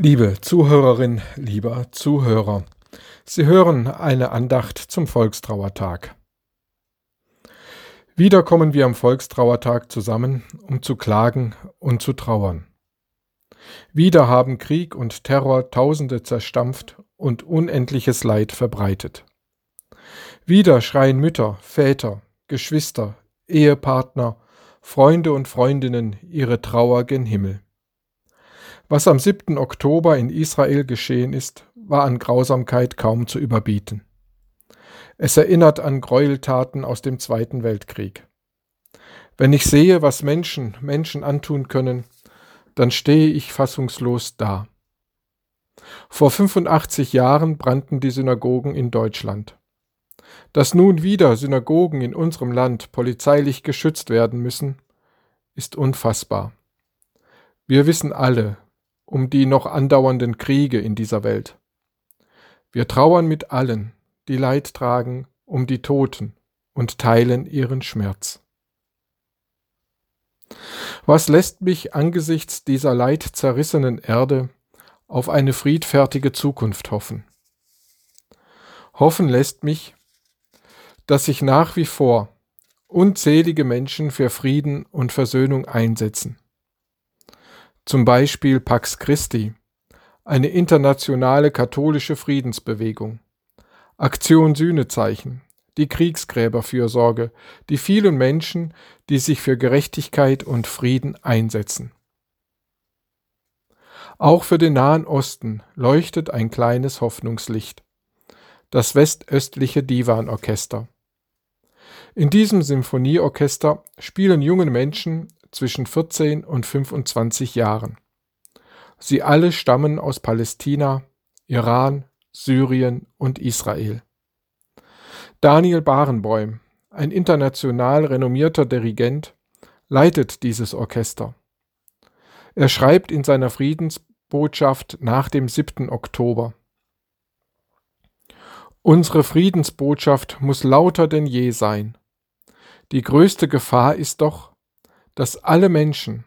Liebe Zuhörerin, lieber Zuhörer, Sie hören eine Andacht zum Volkstrauertag. Wieder kommen wir am Volkstrauertag zusammen, um zu klagen und zu trauern. Wieder haben Krieg und Terror Tausende zerstampft und unendliches Leid verbreitet. Wieder schreien Mütter, Väter, Geschwister, Ehepartner, Freunde und Freundinnen ihre Trauer gen Himmel. Was am 7. Oktober in Israel geschehen ist, war an Grausamkeit kaum zu überbieten. Es erinnert an Gräueltaten aus dem Zweiten Weltkrieg. Wenn ich sehe, was Menschen Menschen antun können, dann stehe ich fassungslos da. Vor 85 Jahren brannten die Synagogen in Deutschland. Dass nun wieder Synagogen in unserem Land polizeilich geschützt werden müssen, ist unfassbar. Wir wissen alle, um die noch andauernden Kriege in dieser Welt. Wir trauern mit allen, die Leid tragen, um die Toten und teilen ihren Schmerz. Was lässt mich angesichts dieser leidzerrissenen Erde auf eine friedfertige Zukunft hoffen? Hoffen lässt mich, dass sich nach wie vor unzählige Menschen für Frieden und Versöhnung einsetzen zum Beispiel Pax Christi, eine internationale katholische Friedensbewegung, Aktion Sühnezeichen, die Kriegsgräberfürsorge, die vielen Menschen, die sich für Gerechtigkeit und Frieden einsetzen. Auch für den Nahen Osten leuchtet ein kleines Hoffnungslicht, das westöstliche Divanorchester. In diesem Symphonieorchester spielen junge Menschen zwischen 14 und 25 Jahren. Sie alle stammen aus Palästina, Iran, Syrien und Israel. Daniel Barenboim, ein international renommierter Dirigent, leitet dieses Orchester. Er schreibt in seiner Friedensbotschaft nach dem 7. Oktober Unsere Friedensbotschaft muss lauter denn je sein. Die größte Gefahr ist doch, dass alle Menschen,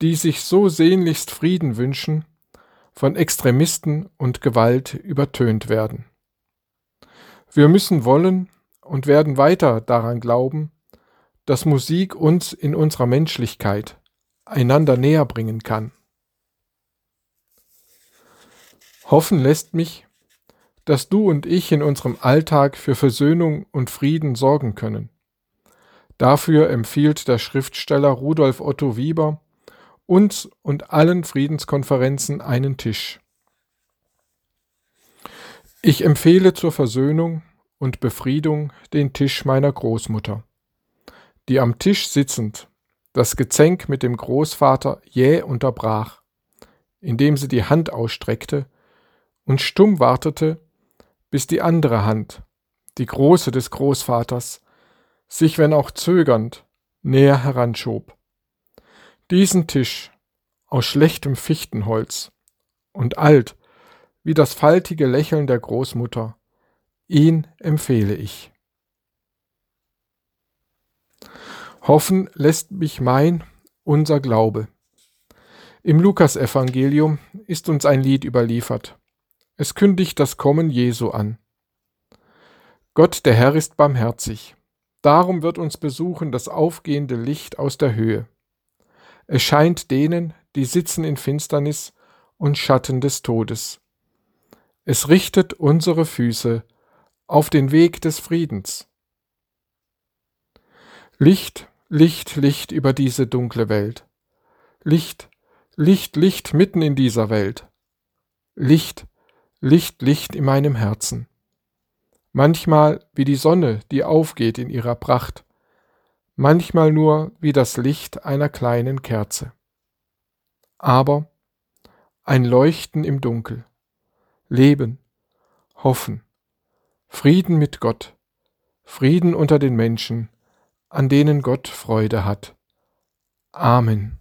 die sich so sehnlichst Frieden wünschen, von Extremisten und Gewalt übertönt werden. Wir müssen wollen und werden weiter daran glauben, dass Musik uns in unserer Menschlichkeit einander näher bringen kann. Hoffen lässt mich, dass du und ich in unserem Alltag für Versöhnung und Frieden sorgen können. Dafür empfiehlt der Schriftsteller Rudolf Otto Wieber uns und allen Friedenskonferenzen einen Tisch. Ich empfehle zur Versöhnung und Befriedung den Tisch meiner Großmutter, die am Tisch sitzend das Gezänk mit dem Großvater jäh unterbrach, indem sie die Hand ausstreckte und stumm wartete, bis die andere Hand, die große des Großvaters, sich, wenn auch zögernd, näher heranschob. Diesen Tisch aus schlechtem Fichtenholz und alt wie das faltige Lächeln der Großmutter, ihn empfehle ich. Hoffen lässt mich mein, unser Glaube. Im Lukasevangelium ist uns ein Lied überliefert. Es kündigt das Kommen Jesu an. Gott der Herr ist barmherzig. Darum wird uns besuchen das aufgehende Licht aus der Höhe. Es scheint denen, die sitzen in Finsternis und Schatten des Todes. Es richtet unsere Füße auf den Weg des Friedens. Licht, Licht, Licht über diese dunkle Welt. Licht, Licht, Licht mitten in dieser Welt. Licht, Licht, Licht in meinem Herzen manchmal wie die Sonne, die aufgeht in ihrer Pracht, manchmal nur wie das Licht einer kleinen Kerze. Aber ein Leuchten im Dunkel, Leben, Hoffen, Frieden mit Gott, Frieden unter den Menschen, an denen Gott Freude hat. Amen.